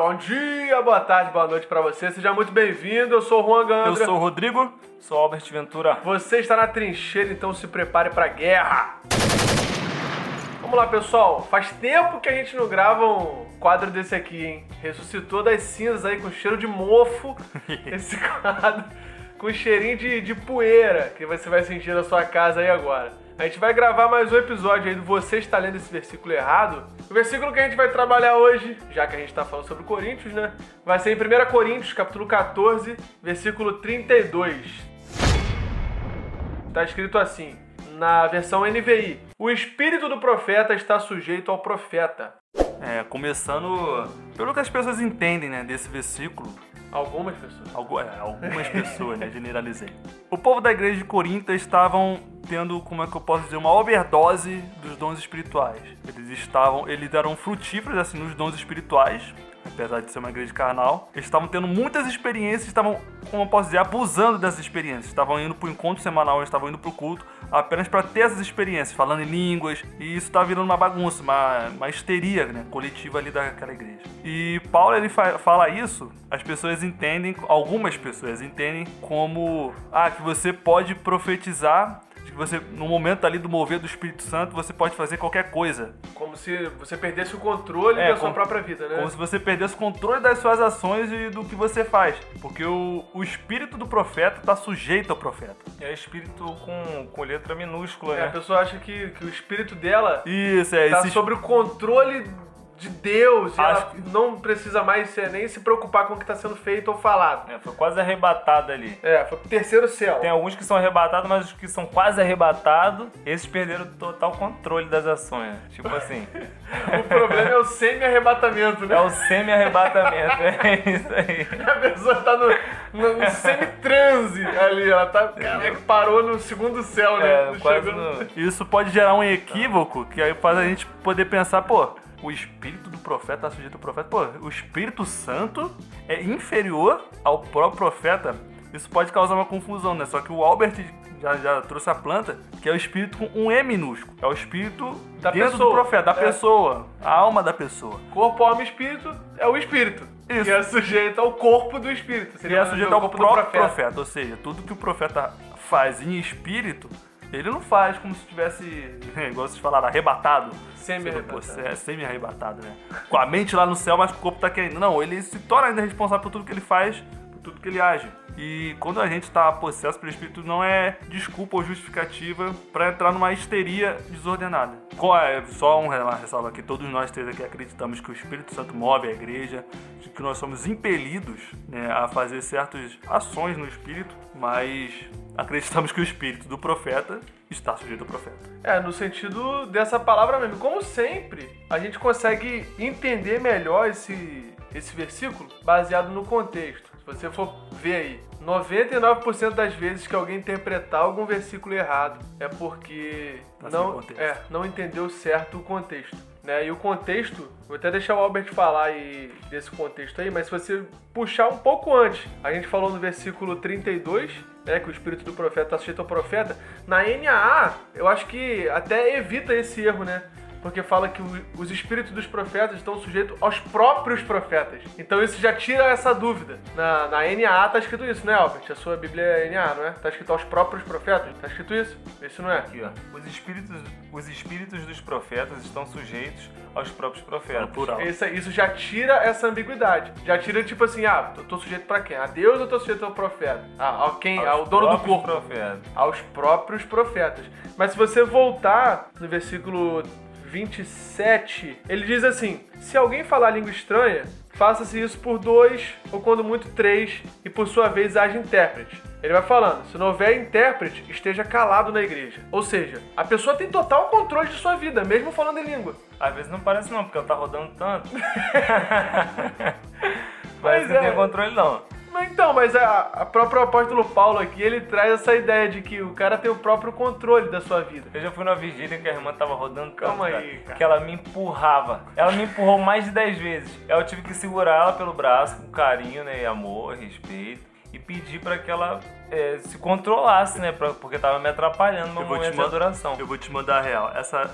bom dia, boa tarde, boa noite pra você. Seja muito bem-vindo. Eu sou o Juan Eu Gandra. sou o Rodrigo, sou o Albert Ventura. Você está na trincheira, então se prepare pra guerra. Vamos lá, pessoal. Faz tempo que a gente não grava um quadro desse aqui, hein? Ressuscitou das cinzas aí com cheiro de mofo. esse quadro com cheirinho de, de poeira que você vai sentir na sua casa aí agora. A gente vai gravar mais um episódio aí do Você Está Lendo Esse Versículo Errado. O versículo que a gente vai trabalhar hoje, já que a gente está falando sobre Coríntios, né? Vai ser em 1 Coríntios, capítulo 14, versículo 32. Está escrito assim, na versão NVI: O espírito do profeta está sujeito ao profeta. É, começando pelo que as pessoas entendem, né, desse versículo. Algumas pessoas. Algu- é, algumas pessoas, né, generalizei. O povo da igreja de Corinto estavam tendo, como é que eu posso dizer, uma overdose dos dons espirituais. Eles estavam, eles eram frutíferos, assim, nos dons espirituais, apesar de ser uma igreja carnal. Eles estavam tendo muitas experiências, estavam, como eu posso dizer, abusando dessas experiências. Estavam indo pro encontro semanal, eles estavam indo pro culto, apenas para ter essas experiências, falando em línguas, e isso tá virando uma bagunça, uma, uma histeria, né, coletiva ali daquela igreja. E Paulo, ele fa- fala isso, as pessoas entendem, algumas pessoas entendem como, ah, que você pode profetizar, que você, no momento ali do mover do Espírito Santo, você pode fazer qualquer coisa. Como se você perdesse o controle É, da sua como- própria vida, né? Como se você perdesse o controle das suas ações e do que você faz. Porque o, o espírito do profeta está sujeito ao profeta. É espírito com, com letra minúscula, É, a né? pessoa acha que, que o espírito dela Isso, é tá esse sob o controle de Deus e ela não precisa mais ser- nem se preocupar com o que está sendo feito ou falado. É, foi quase arrebatado ali. É, foi pro terceiro céu. Tem alguns que são arrebatados, mas os que são quase arrebatados, esses perderam total controle das ações. Tipo assim, O problema é o semi-arrebatamento, né? é o semi-arrebatamento. É isso aí. A pessoa tá no, no, no semi-transe ali, ela tá. Caraca, parou no segundo céu, né? É, no... Isso pode gerar um equívoco que aí faz a gente poder pensar, pô, o espírito do profeta está sujeito ao profeta. Pô, o Espírito Santo é inferior ao próprio profeta. Isso pode causar uma confusão, né? Só que o Albert já, já trouxe a planta, que é o espírito com um E minúsculo. É o espírito Da dentro pessoa. do profeta, da É. pessoa, a alma da pessoa. Corpo, alma e espírito é o espírito. Isso. Que é sujeito ao corpo do espírito. Seria é o sujeito ao corpo próprio do profeta. Ou seja, tudo que o profeta faz em espírito, ele não faz como se tivesse, igual vocês falaram, arrebatado. Semi-arrebatado. É semi-arrebatado, né? Com a mente lá no céu, mas o corpo tá querendo. Não, ele se torna ainda responsável por tudo que ele faz, tudo que ele age. E quando a gente tá possesso pelo Espírito, não é desculpa ou justificativa pra entrar numa histeria desordenada. Co- é, Só um- ressalva aqui, todos nós três aqui acreditamos que o Espírito Santo move a igreja, que nós somos impelidos né, a fazer certas ações no Espírito, mas acreditamos que o Espírito do profeta está sujeito ao profeta. É, no sentido dessa palavra mesmo. Como sempre, a gente consegue entender melhor esse, esse versículo baseado no contexto. Se você for ver aí, 99% das vezes que alguém interpretar algum versículo errado é porque Tá não, é, não entendeu certo o contexto. Né? E o contexto, vou até deixar o Albert falar aí desse contexto aí, mas se você puxar um pouco antes, a gente falou no versículo 32, né, que o espírito do profeta está sujeito ao profeta. Na NAA, eu acho que até evita esse erro, né? Porque fala que os espíritos dos profetas estão sujeitos aos próprios profetas. Então isso já tira essa dúvida. Na, na NAA tá escrito isso, né, Albert? A sua Bíblia é NAA, não é? Tá escrito aos próprios profetas? Tá escrito isso? Esse não é? Aqui, ó. Os espíritos, os espíritos dos profetas estão sujeitos aos próprios profetas. No plural. Isso, isso já tira essa ambiguidade. Já tira, tipo assim, ah, tô, tô sujeito pra quem? A Deus ou tô sujeito ao profeta? Ah, ao quem? Aos Ao dono do corpo. profetas. Aos próprios profetas. Mas se você voltar no versículo 27, ele diz assim: Se alguém falar língua estranha, faça-se isso por dois, ou quando muito três, e por sua vez haja intérprete. Ele vai falando, se não houver intérprete, esteja calado na igreja. Ou seja, a pessoa tem total controle de sua vida, mesmo falando em língua. Às vezes não parece não, porque ela tá rodando tanto. Mas Mas não é. tem controle não. Mas então, mas a, a próprio apóstolo Paulo aqui, ele traz essa ideia de que o cara tem o próprio controle da sua vida. Eu já fui numa vigília que a irmã tava rodando tanto, Calma aí, cara. que ela me empurrava. Ela me empurrou mais de 10 vezes. Eu tive que segurar ela pelo braço com carinho, né, e amor, respeito. E pedir pra que ela é, se controlasse, né, pra- porque tava me atrapalhando no Eu vou te momento de adoração. Eu vou te mandar a real. Essa.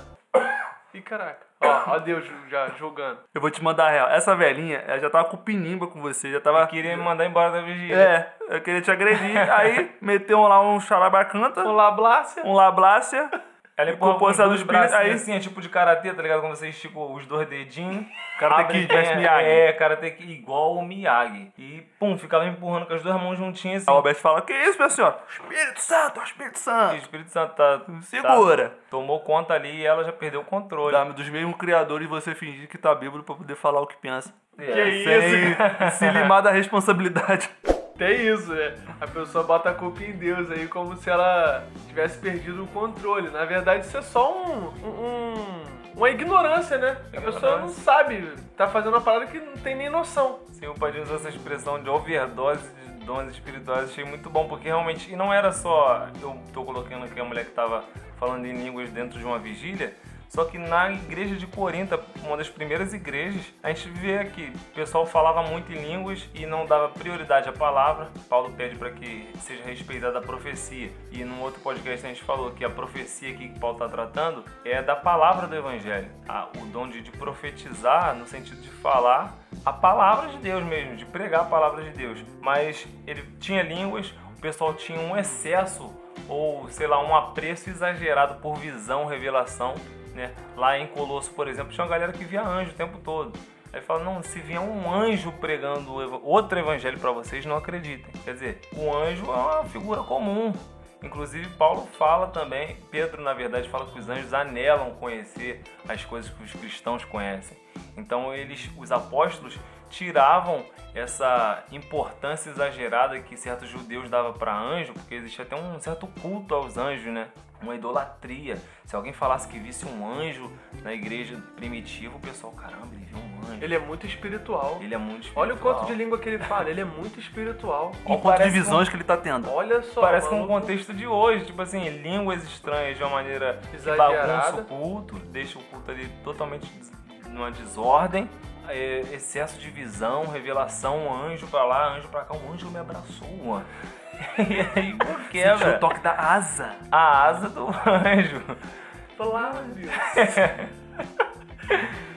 Ih, caraca. Ó, ó Deus já julgando. Eu vou te mandar a real. Essa velhinha, ela já tava com pinimba com você, já tava. Queria me mandar embora da vigília. É, eu queria te agredir. Aí meteu lá um xarabacanta, Olá, Blácia. um lablácia. Ela empurra com os dos dois braços aí- assim, é tipo de karatê, tá ligado? Quando você estica os dois dedinhos. Karate Kid, parece Miyagi. É, karate Kid, igual o Miyagi. E, pum, ficava empurrando com as duas mãos juntinhas assim. A Alberto fala: Que isso, minha senhora? Espírito Santo, Espírito E o Santo. Espírito Santo tá, Segura. tá- tomou conta ali e ela já perdeu o controle. Da- dos mesmos criadores você fingir que tá bêbado pra poder falar o que pensa. É, Que Sem se limar da responsabilidade. Tem isso, né? A pessoa bota a culpa em Deus aí como se ela tivesse perdido o controle. Na verdade, isso é só um. um- um- uma ignorância, né? A pessoa não sabe, tá fazendo uma parada que não tem nem noção. Sim, o Padinho usou essa expressão de overdose de dons espirituais, achei muito bom, porque realmente, e não era só, eu tô colocando aqui a mulher que tava falando em línguas dentro de uma vigília, só que na igreja de Corinto, uma das primeiras igrejas, a gente vê que o pessoal falava muito em línguas e não dava prioridade à palavra. Paulo pede para que seja respeitada a profecia. E num outro podcast a gente falou que a profecia que Paulo está tratando é da palavra do evangelho. O dom de profetizar, no sentido de falar a palavra de Deus mesmo, de pregar a palavra de Deus. Mas ele tinha línguas, o pessoal tinha um excesso ou, sei lá, um apreço exagerado por visão, revelação, né? Lá em Colosso, por exemplo, tinha uma galera que via anjo o tempo todo. Aí fala, não, se vier um anjo pregando outro evangelho para vocês, não acreditem. Quer dizer, o anjo é uma figura comum. Inclusive, Paulo fala também, Pedro, na verdade, fala que os anjos anelam conhecer as coisas que os cristãos conhecem. Então, eles, os apóstolos, tiravam essa importância exagerada que certos judeus davam para anjo, porque existe até um certo culto aos anjos, né? Uma idolatria. Se alguém falasse que visse um anjo na igreja primitiva, o pessoal, caramba, ele viu um anjo. Ele é muito espiritual. Ele é muito Olha o espiritual. quanto de língua que ele fala, ele é muito espiritual. Olha o quanto de visões que ele tá tendo. Olha só. Parece com o maluco. contexto de hoje, tipo assim, línguas estranhas de uma maneira que Exagerada. bagunça o culto, deixa o culto ali totalmente numa desordem, é, excesso de visão, revelação, um anjo pra lá, anjo pra cá, um anjo me abraçou, mano. E aí, por que, Sentiu o velho? toque da asa. A asa do anjo. Flávio.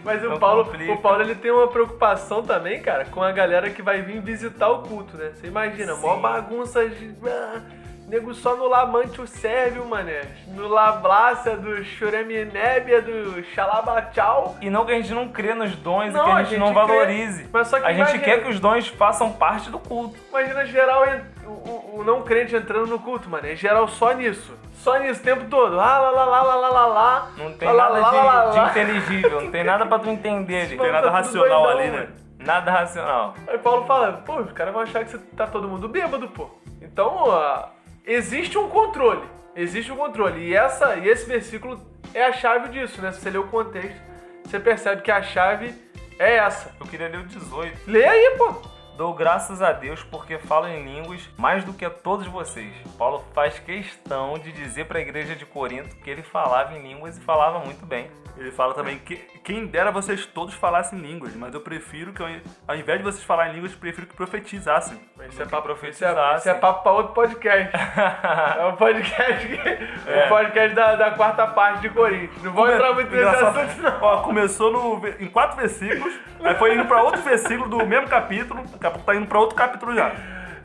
Mas o Paulo, complica. o Paulo ele tem uma preocupação também, cara, com a galera que vai vir visitar o culto, né? Você imagina, Sim. bagunça de. Nego só no Lamante o Sérvio, mané. No Lablácia, do Chureminébia, do Xalabachau. E não que a gente não crê nos dons Não, e que a a gente, gente não crê, valorize. mas só que a gente imagina- quer que os dons façam parte do culto. Imagina geral, o, o- o não crente entrando no culto, mano. É geral só nisso. Só nisso o tempo todo. Ah, lá, lá, lá, lá, lá, lá, lá. Não tem lá, nada lá, de, lá, de inteligível, não tem nada pra tu entender ali. Não tem nada Tá racional doidão, ali, né? mano. Nada racional. Aí Paulo fala, pô, os caras vão achar que você tá todo mundo bêbado, pô. Então, ó, existe um controle. Existe um controle. E, essa, e esse versículo é a chave disso, né? Se você ler o contexto, você percebe que a chave é essa. Eu queria ler o 18. Lê aí, pô. Dou graças a Deus porque falo em línguas mais do que a todos vocês. Paulo faz questão de dizer para a igreja de Corinto que ele falava em línguas e falava muito bem. Ele fala também que quem dera vocês todos falassem línguas, mas eu prefiro que, ao in- ao invés de vocês falarem línguas, eu prefiro que profetizassem. Isso é que papo, isso é, isso é papo pra outro podcast. é o podcast, que- o podcast da, da quarta parte de Corinthians. Não vou entrar muito nesse Engraçado. assunto, não. Ó, começou no, em quatro versículos, aí foi indo pra outro versículo do mesmo capítulo, tá indo pra outro capítulo já.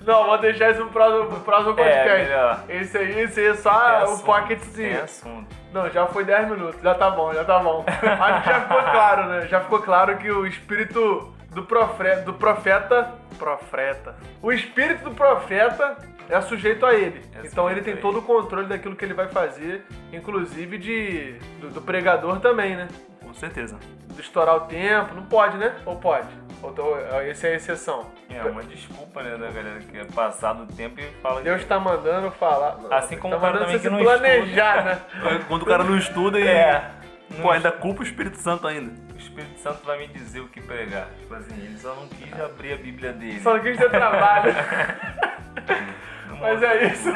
Não, vou deixar isso pro próximo, pro próximo É, podcast. melhor. Esse aí, esse aí é só o Tem pocketzinho. assunto. Não, já foi 10 minutos, já tá bom, já tá bom. Acho que já ficou claro, né? Já ficou claro que o espírito do, profe, do profeta. Profeta. O espírito do profeta é sujeito a ele. É então ele tem todo o controle daquilo que ele vai fazer, inclusive de do, do pregador também, né? Com certeza. Do estourar o tempo, não pode, né? Ou pode? Ou, esse é a exceção. É uma desculpa, né, da galera que é passado o tempo e fala Deus que... tá mandando falar. Não, Assim como tá o cara mandando também você que se não planejar, né? Quando o cara não estuda e. É. Pô, ainda culpa o Espírito Santo ainda. O Espírito Santo vai me dizer o que pregar. Tipo assim, ele só não quis abrir a Bíblia dele. Só quis ter trabalho. Não Mas é isso.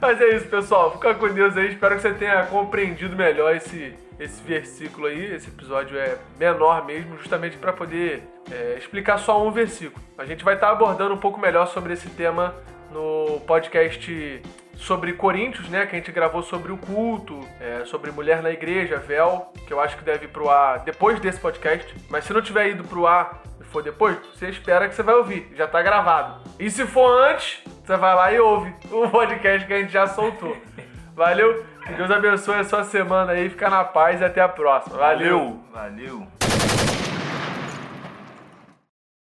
Mas é isso, pessoal. Fica com Deus aí. Espero que você tenha compreendido melhor esse, esse versículo aí. Esse episódio é menor mesmo, justamente para poder é, explicar só um versículo. A gente vai estar abordando um pouco melhor sobre esse tema no podcast sobre Coríntios, né? Que a gente gravou sobre o culto, é, sobre mulher na igreja, véu, que eu acho que deve ir pro ar depois desse podcast. Mas se não tiver ido pro ar e for depois, você espera que você vai ouvir, já tá gravado. E se for antes, você vai lá e ouve o podcast que a gente já soltou. Valeu? Que Deus abençoe a sua semana aí, fica na paz e até a próxima. Valeu. Valeu.